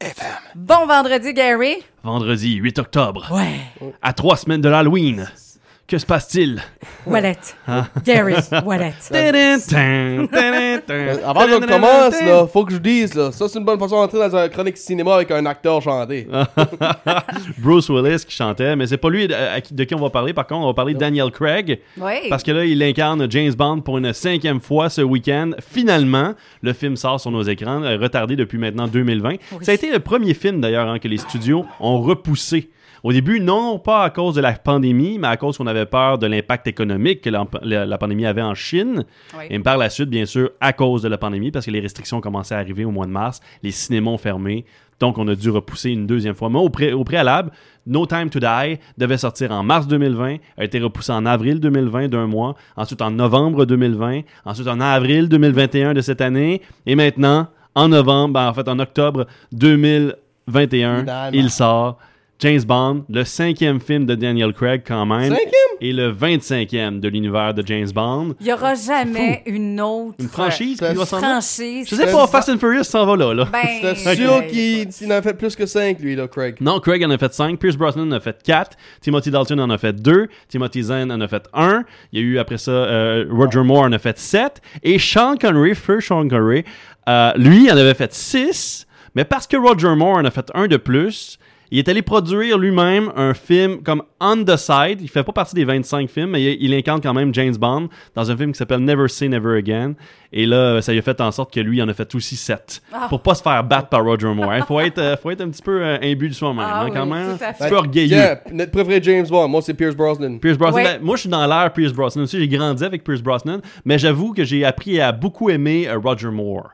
FM. Bon vendredi, Gary. Vendredi 8 octobre, Ouais. à trois semaines de l'Halloween. Que se passe-t-il? Wallet. Gary, wallet. Tadin, Euh, Avant qu'on commence, là, faut que je dise, là, ça c'est une bonne façon d'entrer dans un chronique cinéma avec un acteur chanté. Bruce Willis qui chantait, mais c'est pas lui de, qui- de qui on va parler. Par contre, on va parler de Daniel Craig. Oui. Parce que là, il incarne James Bond pour une cinquième fois ce week-end. Finalement, le film sort sur nos écrans, euh, retardé depuis maintenant 2020. Ça a été le premier film d'ailleurs hein, que les studios ont repoussé. Au début, non pas à cause de la pandémie, mais à cause qu'on avait peur de l'impact économique que la, la- la pandémie avait en Chine. Oui. Et par la suite, bien sûr, à cause de la pandémie, parce que les restrictions commençaient à arriver au mois de mars, les cinémas ont fermé, donc on a dû repousser une deuxième fois. Mais au, pré- au préalable, No Time to Die devait sortir en mars 2020, a été repoussé en avril 2020 d'un mois, ensuite en novembre 2020, ensuite en avril 2021 de cette année, et maintenant, en novembre, ben, en fait en octobre 2021, Finalement. il sort. James Bond, le cinquième film de Daniel Craig quand même, Cinquième? et le 25e de l'univers de James Bond. Il n'y aura jamais une autre Une franchise euh, qui doit s'en aller? franchise. Je sais pas, Fast and Furious s'en va là, là. Ben, J'étais sûr qu'il il en a fait plus que 5, lui, là, Craig. Non, Craig en a fait 5, Pierce Brosnan en a fait 4, Timothy Dalton en a fait 2, Timothy Zahn en a fait 1, il y a eu après ça euh, Roger Moore en a fait 7, et Sean Connery, Feu Sean Connery, euh, lui en avait fait 6, mais parce que Roger Moore en a fait un de plus, il est allé produire lui-même un film comme On the Side. Il fait pas partie des 25 films, mais il, il incarne quand même James Bond dans un film qui s'appelle Never Say Never Again. Et là, ça lui a fait en sorte que lui il en a fait aussi 7. Ah. Pour pas se faire battre par Roger Moore. Il faut être, euh, faut être un petit peu euh, imbu de soi-même, Ah hein, oui, quand même. Un petit peu orgueilleux. Yeah, notre préféré James Bond, moi c'est Pierce Brosnan. Pierce Brosnan. Ouais. ben, moi, je suis dans l'ère Pierce Brosnan aussi. J'ai grandi avec Pierce Brosnan, mais j'avoue que j'ai appris à beaucoup aimer euh, Roger Moore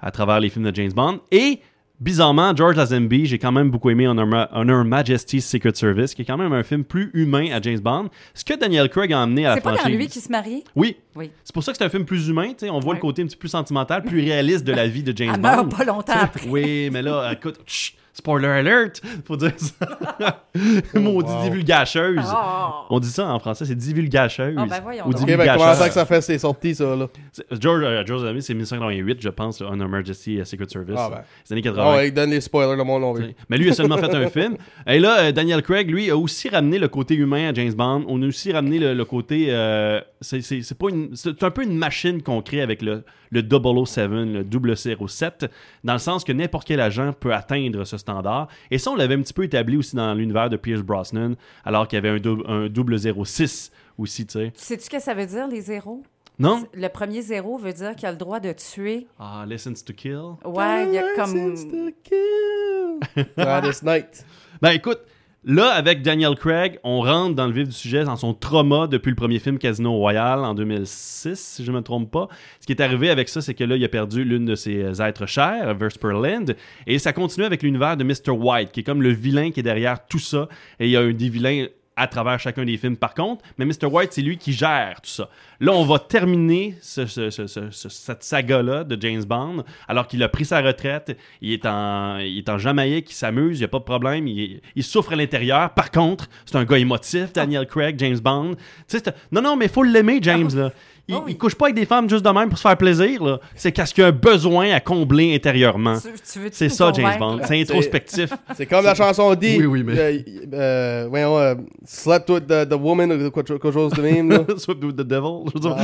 à travers les films de James Bond. Et bizarrement, George Lazenby, j'ai quand même beaucoup aimé Honor, Ma- Honor Majesty's Secret Service, qui est quand même un film plus humain à James Bond. Ce que Daniel Craig a amené à la C'est pas franchise. dans lui qui se marie? Oui. Oui. C'est pour ça que c'est un film plus humain. tu sais. On voit Ouais. le côté un petit peu plus sentimental, plus réaliste de la vie de James Elle Bond. meurt pas longtemps après. Oui, mais là, écoute, chut, spoiler alert, faut dire ça. Maudit wow. divulgacheuse. Oh. On dit ça en français, c'est divulgacheuse. Ah, ben voyons Ou donc. Ben comment ça que ça fait, c'est sorti, ça, là? George, euh, George c'est 1988, je pense, Honor Majesty euh, Secret Service. Ah, ben. Les années 80. Ah ouais, donne les spoilers, le monde l'on veut. Mais lui a seulement fait un film. Et là, euh, Daniel Craig, lui, a aussi ramené le côté humain à James Bond. On a aussi ramené le, le côté. euh, c'est c'est- c'est pas une- c'est un peu une machine qu'on crée avec le, le 007, le 007, dans le sens que n'importe quel agent peut atteindre ce standard. Et ça, on l'avait un petit peu établi aussi dans l'univers de Pierce Brosnan, alors qu'il y avait un, un 006 aussi, tu sais. Sais-tu ce que ça veut dire, les zéros? Non? Le premier zéro veut dire qu'il a le droit de tuer. Ah, Lessons to Kill. Ouais, il y a comme. License to kill. Gladys Knight. Ben écoute, là, avec Daniel Craig, on rentre dans le vif du sujet, dans son trauma depuis le premier film Casino Royale en 2006, si je ne me trompe pas. Ce qui est arrivé avec ça, c'est que là, il a perdu l'une de ses euh, êtres chers, Vesper Lind, et ça continue avec l'univers de Mr. White, qui est comme le vilain qui est derrière tout ça. Et il y a un des vilains à travers chacun des films par contre, mais Mr. White, c'est lui qui gère tout ça. Là, on va terminer ce- ce- ce- ce- ce- cette saga-là de James Bond, alors qu'il a pris sa retraite, il est en, il est en Jamaïque, il s'amuse, il n'y a pas de problème, il, il souffre à l'intérieur. Par contre, c'est un gars émotif, Daniel Craig, James Bond. Tu sais, c'est- non, non, mais il faut l'aimer, James, là. Il, Oh oui. il couche pas avec des femmes juste de même pour se faire plaisir, là. C'est parce qu'il a un besoin à combler intérieurement. Tu, tu veux C'est ça, James Bond. C'est introspectif. C'est comme la chanson dit. Oui, oui, mais- euh, euh, voyons, euh, slept with the, the woman ou quelque quelque chose de même, là. Swept with the devil. je veux.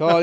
Ah,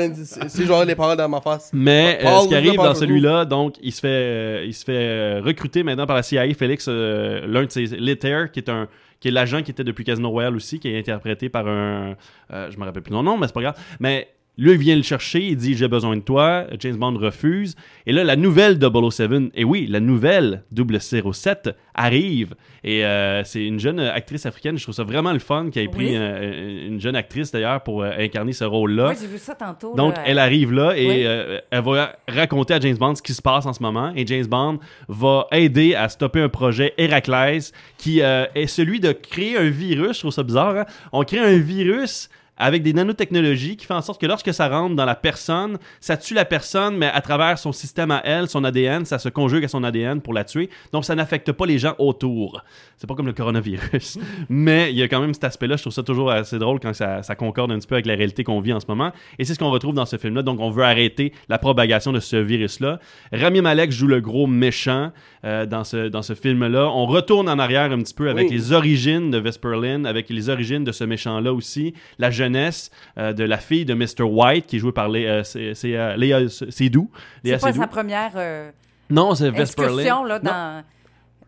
si j'aurais les paroles dans ma face. Mais euh, ce qui arrive dans celui-là, donc, il se fait, euh, il se fait recruter maintenant par la CIA. Félix, euh, l'un de ses Letter, qui est un qui est l'agent qui était depuis Casino Royale aussi, qui est interprété par un, euh, je me rappelle plus son nom, mais c'est pas grave. Mais Lui, il vient le chercher, il dit J'ai besoin de toi. James Bond refuse. Et là, la nouvelle 007, et oui, la nouvelle 007 arrive. Et euh, c'est une jeune actrice africaine. Je trouve ça vraiment le fun qu'elle ait pris Oui. euh, une jeune actrice d'ailleurs pour euh, incarner ce rôle-là. Oui, j'ai vu ça tantôt. Donc, là. elle arrive là et Oui. elle va raconter à James Bond ce qui se passe en ce moment. Et James Bond va aider à stopper un projet Héraclès qui est celui de créer un virus. Je trouve ça bizarre. hein. On crée un virus avec des nanotechnologies qui fait en sorte que lorsque ça rentre dans la personne, ça tue la personne, mais à travers son système à elle, son ADN, ça se conjugue à son ADN pour la tuer. Donc ça n'affecte pas les gens autour. C'est pas comme le coronavirus. mais il y a quand même cet aspect-là. Je trouve ça toujours assez drôle quand ça, ça concorde un petit peu avec la réalité qu'on vit en ce moment. Et c'est ce qu'on retrouve dans ce film-là. Donc on veut arrêter la propagation de ce virus-là. Rami Malek joue le gros méchant euh, dans ce, dans ce film-là. On retourne en arrière un petit peu avec Oui. les origines de Vesperlin, avec les origines de ce méchant-là aussi, la jeunesse euh, de la fille de Mr. White, qui est jouée par Léa, c'est, c'est, euh, Léa Seydoux. Léa C'est pas Seydoux. sa première euh, Non, c'est Vesperlin. là, Non. dans...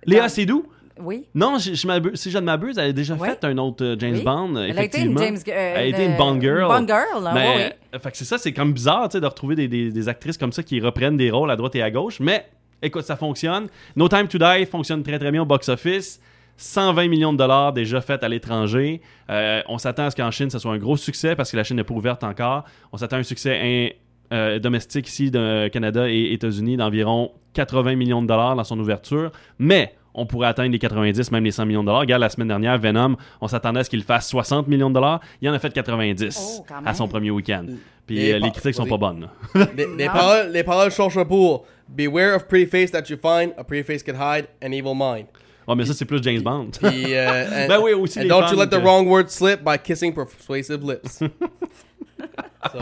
Léa dans- Seydoux? Oui. Non, je, je m'abuse- si je ne m'abuse, elle a déjà Oui. fait un autre euh, James Oui. Bond, Elle a été une effectivement. James... euh, Elle a été une Bond girl. Bond girl, là, Mais, oui, euh, fait que c'est ça, c'est comme bizarre, de retrouver des, des- des actrices comme ça qui reprennent des rôles à droite et à gauche. Mais, écoute, ça fonctionne. No Time to Die fonctionne très très bien au box-office. 120 millions de dollars déjà faits à l'étranger. Euh, on s'attend à ce qu'en Chine, ça soit un gros succès parce que la Chine n'est pas ouverte encore. On s'attend à un succès in- euh, domestique ici de Canada et États-Unis d'environ 80 millions de dollars dans son ouverture. Mais on pourrait atteindre les 90, même les 100 millions de dollars. Regarde, la semaine dernière, Venom, on s'attendait à ce qu'il fasse 60 millions de dollars. Il en a fait 90 Oh, quand à son premier week-end. Puis Et euh, les critiques sont oui. pas bonnes. Les, paroles, les paroles changent pour Beware of pretty face that you find, a pretty face can hide an evil mind. Oh, mais ça, c'est plus James Bond. Puis, euh, and, Ben oui, aussi and les don't you let the que- wrong word slip by kissing persuasive lips. so,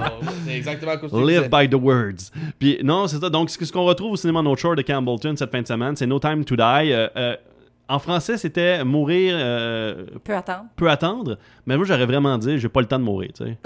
c'est exactement ce que Live by the words. Puis non, c'est ça. Donc, ce ce qu'on retrouve au cinéma No Shore de Campbellton cette fin de semaine, c'est No Time to Die. Euh, euh, en français, c'était mourir euh, Peut attendre. peut attendre, mais moi j'aurais vraiment dit j'ai pas le temps de mourir, tu sais.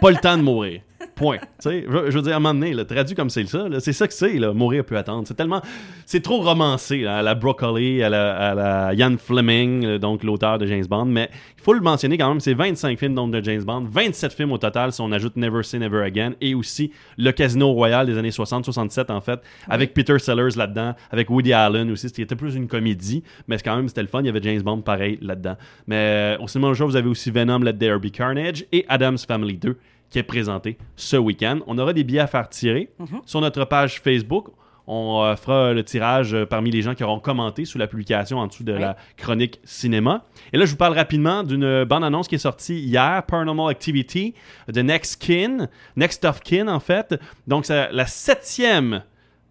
Pas le temps de mourir. Point. Tu sais, je, je veux dire à un moment donné, là, traduit comme c'est ça, c'est ça que c'est mourir peut attendre. C'est tellement c'est trop romancé là, à la Broccoli, à la, à la Ian Fleming, donc l'auteur de James Bond, mais il faut le mentionner quand même, c'est 25 films donc de James Bond, 27 films au total si on ajoute Never Say Never Again et aussi Le Casino Royal des années 60 67 en fait, avec Peter Sellers là-dedans, avec Woody Allen aussi, c'était plus une comédie, mais c'est quand même c'était le fun, il y avait James Bond pareil là-dedans. Mais euh, au cinéma le jour, vous avez aussi Venom Let There Be Carnage et Adam's Family 2 qui est présenté ce week-end. On aura des billets à faire tirer sur notre page Facebook. On euh, fera le tirage euh, parmi les gens qui auront commenté sous la publication en dessous de Oui. la chronique cinéma. Et là, je vous parle rapidement d'une bande-annonce qui est sortie hier, Paranormal Activity, de Next Kin, Next of Kin en fait. Donc, c'est la septième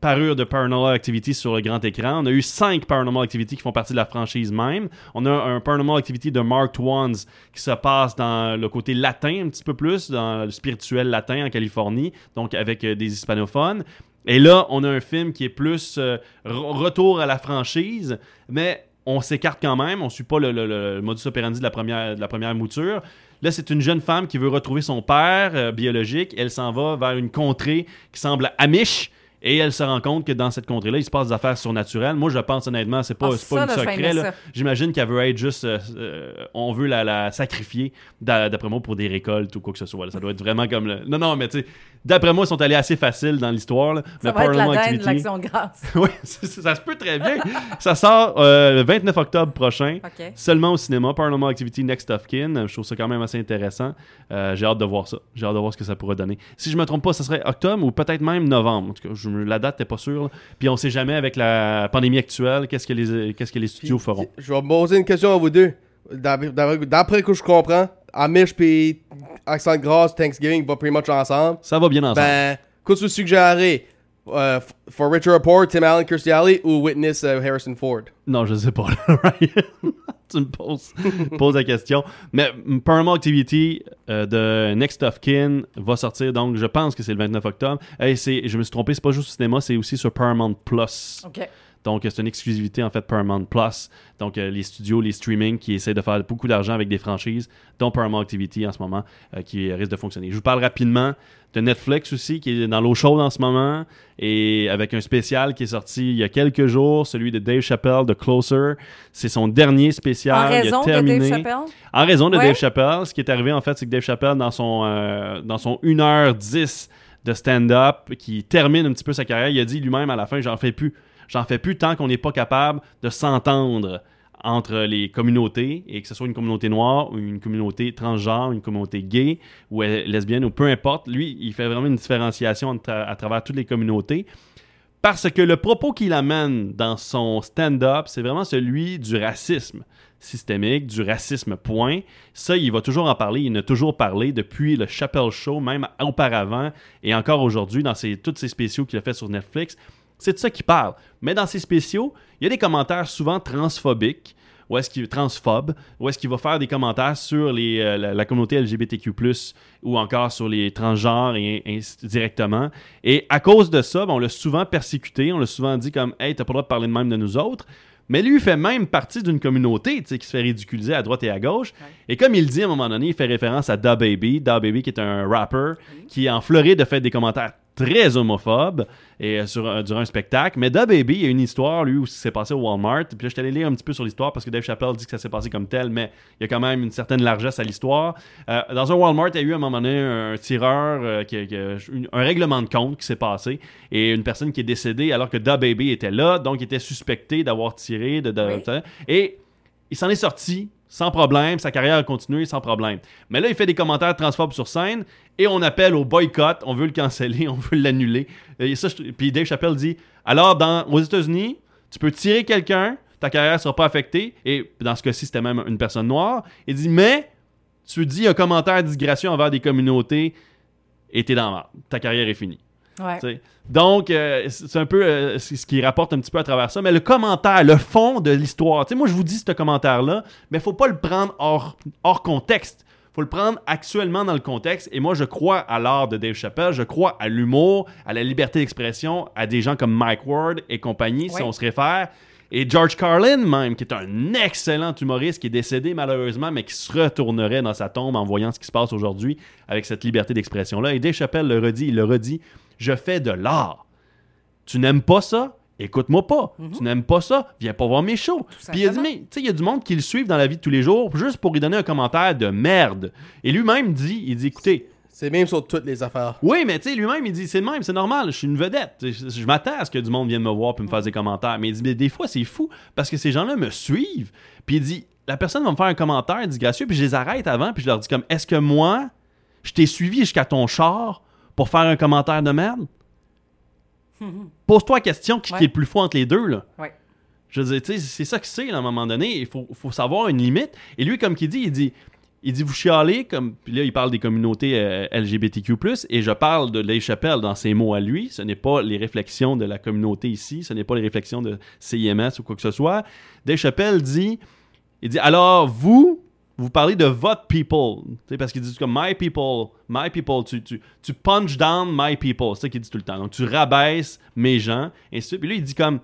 parure de Paranormal Activity sur le grand écran. On a eu cinq Paranormal Activity qui font partie de la franchise même. On a un Paranormal Activity de Mark Twans qui se passe dans le côté latin un petit peu plus, dans le spirituel latin en Californie, donc avec euh, des hispanophones. Et là, on a un film qui est plus euh, re- retour à la franchise, mais on s'écarte quand même. On suit pas le, le- le modus operandi de la première, de la première mouture. Là, c'est une jeune femme qui veut retrouver son père euh, biologique. Elle s'en va vers une contrée qui semble amish. Et elle se rend compte que dans cette contrée-là, il se passe des affaires surnaturelles. Moi, je pense honnêtement, c'est pas, Ah, c'est pas ça, une secret. J'imagine qu'elle veut être juste. euh, on veut la, la sacrifier, d'a- d'après moi, pour des récoltes ou quoi que ce soit. Ça doit être vraiment comme le. Non, non, mais tu sais, d'après moi, ils sont allés assez facile dans l'histoire. là. Ça mais va être la de Activity- l'action de grâce. oui, ça se peut très bien. ça sort euh, le 29 octobre prochain. Seulement au cinéma, Paranormal Activity Next of Kin. Je trouve ça quand même assez intéressant. Euh, J'ai hâte de voir ça. J'ai hâte de voir ce que ça pourra donner. Si je me trompe pas, ça serait octobre ou peut-être même novembre. En tout cas, je, la date n'est pas sûre. là. Puis on sait jamais avec la pandémie actuelle qu'est-ce que les, qu'est-ce que les studios feront. Je vais poser une question à vous deux. D'après- d'après que je comprends, Amish puis Accent de grâce, Thanksgiving va pretty much ensemble. Ça va bien ensemble. Ben, qu'est-ce que tu suggérerais? Euh, f- for Richard Rapport, Tim Allen, Kirstie Alley ou Witness euh, Harrison Ford? Non, je sais pas. Ryan. tu me poses, poses la question. Mais mm, Paramount Activity euh, de Next of Kin va sortir, donc je pense que c'est le 29 octobre. Et c'est, je me suis trompé, c'est pas juste au cinéma, c'est aussi sur Paramount Plus. OK. Donc, c'est une exclusivité en fait Paramount Plus. Donc, euh, les studios, les streaming qui essaient de faire beaucoup d'argent avec des franchises, dont Paramount Activity en ce moment, euh, qui risque de fonctionner. Je vous parle rapidement de Netflix aussi, qui est dans l'eau chaude en ce moment, et avec un spécial qui est sorti il y a quelques jours, celui de Dave Chappelle, de Closer. C'est son dernier spécial. En il raison a de terminé. Dave Chappelle? En raison de Ouais. Dave Chappelle, ce qui est arrivé en fait, c'est que Dave Chappelle, dans son, euh, dans son 1h10 de stand-up, qui termine un petit peu sa carrière, il a dit lui-même à la fin J'en fais plus. J'en fais plus tant qu'on n'est pas capable de s'entendre entre les communautés, et que ce soit une communauté noire ou une communauté transgenre, une communauté gay ou lesbienne ou peu importe. Lui, il fait vraiment une différenciation à travers toutes les communautés. Parce que le propos qu'il amène dans son stand-up, c'est vraiment celui du racisme systémique, du racisme point. Ça, il va toujours en parler, il en a toujours parlé depuis le Chappelle Show, même auparavant, et encore aujourd'hui, dans ses, tous ses spéciaux qu'il a fait sur Netflix. C'est de ça qu'il parle. Mais dans ses spéciaux, il y a des commentaires souvent transphobiques, ou est-ce qu'il est transphobe, ou est-ce qu'il va faire des commentaires sur les, euh, la, la communauté LGBTQ+, ou encore sur les transgenres et, et directement. Et à cause de ça, ben, on l'a souvent persécuté, on l'a souvent dit comme « Hey, t'as pas le droit de parler de même de nous autres ». Mais lui, il fait même partie d'une communauté qui se fait ridiculiser à droite et à gauche. Et comme il dit à un moment donné, il fait référence à Da Baby. Da Baby, qui est un rapper qui, en Floride, a fait des commentaires très homophobes et, euh, sur, durant un spectacle. Mais Da Baby, il y a une histoire, lui, où ça s'est passé au Walmart. Puis là, je suis allé lire un petit peu sur l'histoire parce que Dave Chappelle dit que ça s'est passé comme tel, mais il y a quand même une certaine largesse à l'histoire. Euh, dans un Walmart, il y a eu à un moment donné un tireur, euh, qui, qui a- une- un règlement de compte qui s'est passé et une personne qui est décédée alors que Da Baby était là, donc il était suspecté d'avoir tiré. De, de- Oui. Et il s'en est sorti sans problème, sa carrière a continué sans problème. Mais là, il fait des commentaires transphobes sur scène et on appelle au boycott, on veut le canceller, on veut l'annuler. Et ça, Puis Dave Chappelle dit alors, dans, aux États-Unis, tu peux tirer quelqu'un, ta carrière sera pas affectée, et dans ce cas-ci, c'était même une personne noire. Il dit mais tu dis un commentaire de disgracien envers des communautés et t'es dans la. Ta carrière est finie. Ouais. Donc, euh, c'est un peu euh, ce qui rapporte un petit peu à travers ça. Mais le commentaire, le fond de l'histoire, tu sais, moi je vous dis ce commentaire-là, mais faut pas le prendre hors, hors contexte. faut le prendre actuellement dans le contexte. Et moi, je crois à l'art de Dave Chappelle, je crois à l'humour, à la liberté d'expression, à des gens comme Mike Ward et compagnie, si on se réfère. Et George Carlin, même, qui est un excellent humoriste, qui est décédé malheureusement, mais qui se retournerait dans sa tombe en voyant ce qui se passe aujourd'hui avec cette liberté d'expression-là. Et Dave Chappelle le redit, il le redit, je fais de l'art. Tu n'aimes pas ça? Écoute-moi pas. Tu n'aimes pas ça? Viens pas voir mes shows. Puis il a dit, mais tu sais, il y a du monde qui le suivent dans la vie de tous les jours juste pour lui donner un commentaire de merde. Et lui-même dit, il dit, écoutez, C'est même sur toutes les affaires. oui, mais tu sais, lui-même, il dit, c'est le même, c'est normal, je suis une vedette. Je, je m'attends à ce que du monde vienne me voir puis me fasse des commentaires. Mais il dit, mais des fois, c'est fou parce que ces gens-là me suivent. Puis il dit, la personne va me faire un commentaire disgracieux, puis je les arrête avant, puis je leur dis comme, est-ce que moi, je t'ai suivi jusqu'à ton char? Pour faire un commentaire de merde? Pose-toi la question, qui, est le plus fou entre les deux, là? Ouais. Je veux dire, c'est ça que c'est, à un moment donné. Il faut, faut savoir une limite. Et lui, comme qu'il dit, il dit, il dit, vous chialez, comme, puis là, il parle des communautés euh, LGBTQ+, et je parle de Dave Chappelle dans ses mots à lui. Ce n'est pas les réflexions de la communauté ici, ce n'est pas les réflexions de CIMS ou quoi que ce soit. Dave Chappelle dit, il dit, alors, vous, vous parlez de votre people. Parce qu'il dit comme my people, my people. Tu, tu, tu punch down my people. C'est ça qu'il dit tout le temps. Donc, tu rabaisses mes gens. Et. Puis là, il dit comme,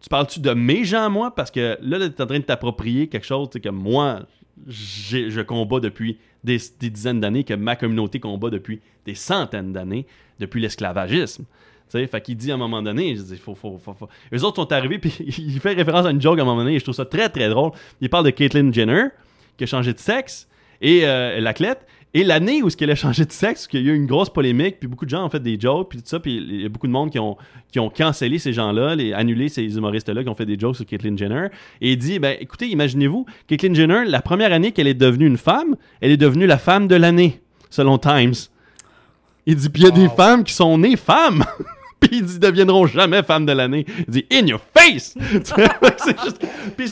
tu parles-tu de mes gens, moi? Parce que là, tu es en train de t'approprier quelque chose que moi, je combats depuis des, dizaines d'années, que ma communauté combat depuis des centaines d'années, depuis l'esclavagisme. Fait qu'il dit à un moment donné, je dis, faut, faut, faut, faut. Eux autres sont arrivés, puis il fait référence à une joke à un moment donné, et je trouve ça très, très drôle. Il parle de Caitlyn Jenner, qui a changé de sexe, et euh, l'athlète, et l'année où ce qu'elle a changé de sexe, qu'il y a eu une grosse polémique, puis beaucoup de gens ont fait des jokes, puis tout ça, puis il y a beaucoup de monde qui ont, qui ont cancellé ces gens-là, les, annulé ces humoristes-là qui ont fait des jokes sur Caitlyn Jenner, et il dit, ben écoutez, imaginez-vous, Caitlyn Jenner, la première année qu'elle est devenue une femme, elle est devenue la femme de l'année, selon Times. Il dit, puis il y a des femmes qui sont nées femmes. Puis il dit, deviendront jamais femmes de l'année. Il dit, in your face! c'est juste. Puis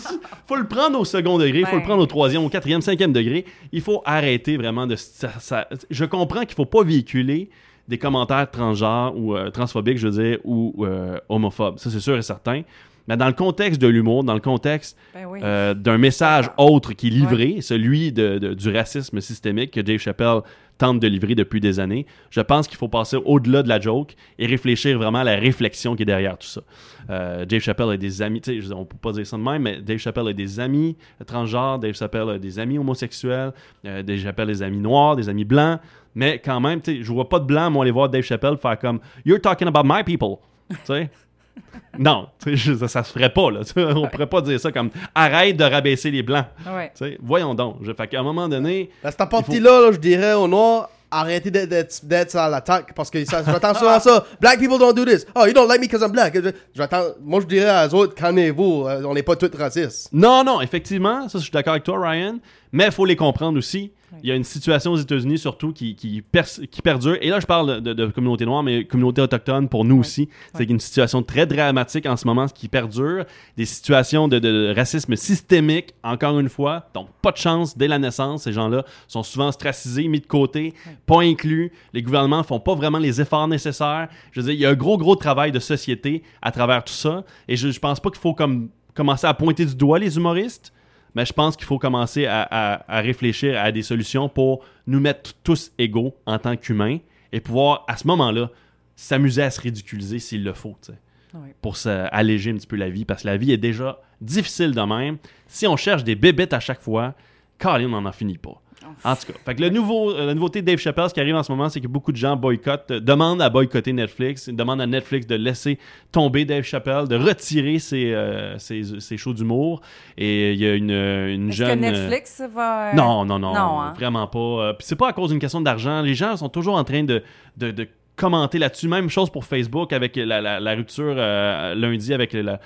faut le prendre au second degré, il faut le prendre au troisième, au quatrième, cinquième degré. Il faut arrêter vraiment de. ça- ça- je comprends qu'il faut pas véhiculer des commentaires transgenres ou euh, transphobiques, je veux dire, ou euh, homophobes. Ça, c'est sûr et certain. Mais dans le contexte de l'humour, dans le contexte Ben oui. euh, d'un message autre qui est livré, celui de, de- du racisme systémique que Dave Chappelle tente de livrer depuis des années, je pense qu'il faut passer au-delà de la joke et réfléchir vraiment à la réflexion qui est derrière tout ça. Euh, Dave Chappelle a des amis, tu on peut pas dire ça de même, mais Dave Chappelle a des amis transgenres, Dave Chappelle a des amis homosexuels, euh, Dave Chappelle a des amis noirs, des amis blancs, mais quand même, tu sais, je vois pas de blanc, moi, aller voir Dave Chappelle faire comme « You're talking about my people », tu non, ça, ça se ferait pas. Là, on pourrait pas dire ça comme arrête de rabaisser les blancs. Ouais. Voyons donc. Je, fait qu'à un moment donné, À cette partie-là, là, je dirais aux Noirs, arrêtez d'être- à l'attaque parce que ça, j'attends souvent ça. Black people don't do this. Oh, you don't like me because I'm black. J'attends, moi, je dirais à eux autres, calmez-vous, euh, on n'est pas tous racistes. non, non, effectivement, ça, je suis d'accord avec toi, Ryan. Mais il faut les comprendre aussi. Il y a une situation aux États-Unis surtout qui, qui, pers- qui perdure. Et là, je parle de, de communauté noire, mais communauté autochtone pour nous aussi. C'est une situation très dramatique en ce moment, ce qui perdure. Des situations de, de racisme systémique, encore une fois. Donc, pas de chance dès la naissance. Ces gens-là sont souvent ostracisés, mis de côté, pas inclus. Les gouvernements font pas vraiment les efforts nécessaires. Je veux dire, il y a un gros, gros travail de société à travers tout ça. Et je, je pense pas qu'il faut comme commencer à pointer du doigt les humoristes. Mais je pense qu'il faut commencer à, à- à réfléchir à des solutions pour nous mettre tous égaux en tant qu'humains et pouvoir, à ce moment-là, s'amuser à se ridiculiser s'il le faut, Oui. pour se- alléger un petit peu la vie, parce que la vie est déjà difficile de même. Si on cherche des bébêtes à chaque fois, Colin, on n'en finit pas. En tout cas, fait que le nouveau, euh, la nouveauté de Dave Chappelle, ce qui arrive en ce moment, c'est que beaucoup de gens boycottent, euh, demandent à boycotter Netflix, demandent à Netflix de laisser tomber Dave Chappelle, de retirer ses, euh, ses, ses shows d'humour. Et il y a une, une Est-ce jeune. que Netflix va. non, non, non, non, hein? vraiment pas. Puis c'est pas à cause d'une question d'argent. Les gens sont toujours en train de, de, de commenter là-dessus. Même chose pour Facebook avec la, la- rupture euh, lundi avec la,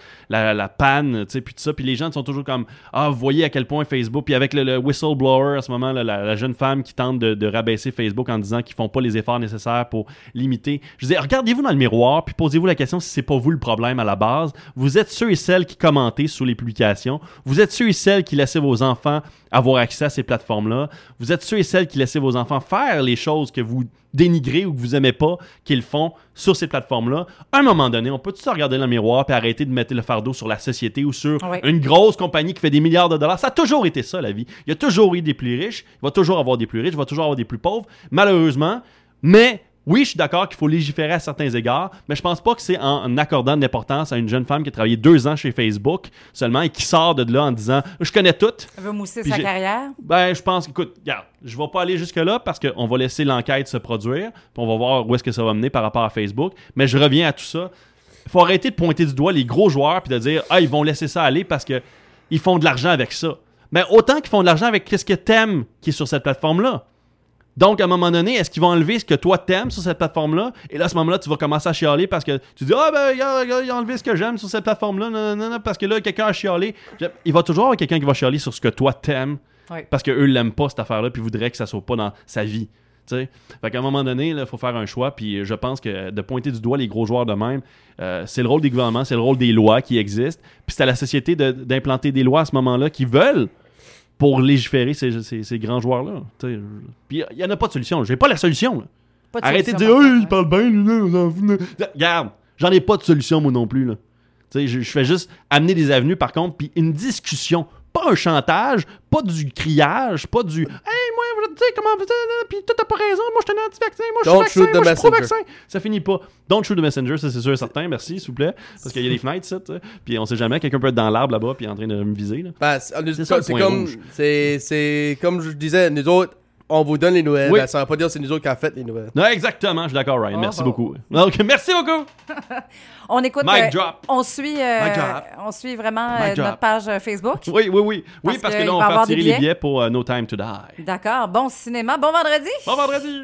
la, panne, tu sais, puis tout ça. Puis les gens sont toujours comme Ah, vous voyez à quel point Facebook. Puis avec le, le whistleblower à ce moment, là, la, jeune femme qui tente de, de rabaisser Facebook en disant qu'ils font pas les efforts nécessaires pour limiter. Je dis regardez-vous dans le miroir, puis posez-vous la question si c'est pas vous le problème à la base. Vous êtes ceux et celles qui commentez sous les publications. Vous êtes ceux et celles qui laissez vos enfants avoir accès à ces plateformes-là. Vous êtes ceux et celles qui laissez vos enfants faire les choses que vous dénigrez ou que vous aimez pas qu'ils font sur ces plateformes-là. À un moment donné, on peut tous se regarder dans le miroir et arrêter de mettre le fardeau sur la société ou sur Oui. une grosse compagnie qui fait des milliards de dollars? Ça a toujours été ça, la vie. Il y a toujours eu des plus riches, il va toujours avoir des plus riches, il va toujours avoir des plus pauvres, malheureusement. Mais oui, je suis d'accord qu'il faut légiférer à certains égards, mais je pense pas que c'est en, en accordant de l'importance à une jeune femme qui a travaillé deux ans chez Facebook seulement et qui sort de là en disant Je connais tout. veut mousser sa carrière. Ben, je pense, écoute, regarde, je vais pas aller jusque-là parce qu'on va laisser l'enquête se produire, puis on va voir où est-ce que ça va mener par rapport à Facebook. Mais je reviens à tout ça. Il faut arrêter de pointer du doigt les gros joueurs puis de dire, ah, ils vont laisser ça aller parce que ils font de l'argent avec ça. Mais autant qu'ils font de l'argent avec qu'est-ce que t'aimes qui est sur cette plateforme-là. Donc, à un moment donné, est-ce qu'ils vont enlever ce que toi t'aimes sur cette plateforme-là? Et là, à ce moment-là, tu vas commencer à chialer parce que tu dis, ah, ben, il a, il a- enlevé ce que j'aime sur cette plateforme-là, non, non, non, parce que là, quelqu'un a chialé. Il va toujours avoir quelqu'un qui va chialer sur ce que toi t'aimes Oui. parce qu'eux l'aiment pas cette affaire-là, puis voudraient que ça soit pas dans sa vie. tu sais. Fait qu'à un moment donné, il faut faire un choix, puis je pense que de pointer du doigt les gros joueurs de même, euh, c'est le rôle des gouvernements, c'est le rôle des lois qui existent, puis c'est à la société de- d'implanter des lois à ce moment-là qui veulent pour légiférer ces, ces- ces grands joueurs-là. Puis il n'y en a pas de solution. J'ai pas la solution. Pas de Arrêtez de dire, hey, il parle bien, lui, là. Regarde, j'en ai pas de solution, moi non plus. Là. Je fais juste amener des avenues, par contre, puis une discussion. Pas un chantage, pas du criage, pas du Hey, moi, je te dis comment. Puis toi, t'as pas raison, moi, je suis un anti-vaccin, moi, je suis vaccin, moi, je suis pro-vaccin. Ça finit pas. Don't shoot the messenger, ça, c'est sûr et certain, merci, s'il vous plaît. Parce qu'il y a des fenêtres, ça, tu sais. Puis on sait jamais, quelqu'un peut être dans l'arbre là-bas, puis en train de me viser. Là. Ben, c'est C'est ça, le c'est point comme, c'est comme je disais, nous autres, on vous donne les nouvelles. Oui. Ben, ça veut pas dire que c'est nous autres qui avons fait les nouvelles. Non, exactement, je suis d'accord, Ryan. Oh, merci oh. beaucoup. Donc, merci beaucoup. On écoute. Mic euh, drop. On suit, euh, Mic drop. on suit vraiment Mic euh, notre page euh, Facebook. Oui, oui, oui. Oui, Parce que que là, on va faire des tirer les billets. billets pour euh, No Time to Die. D'accord. Bon cinéma. Bon vendredi. Bon vendredi!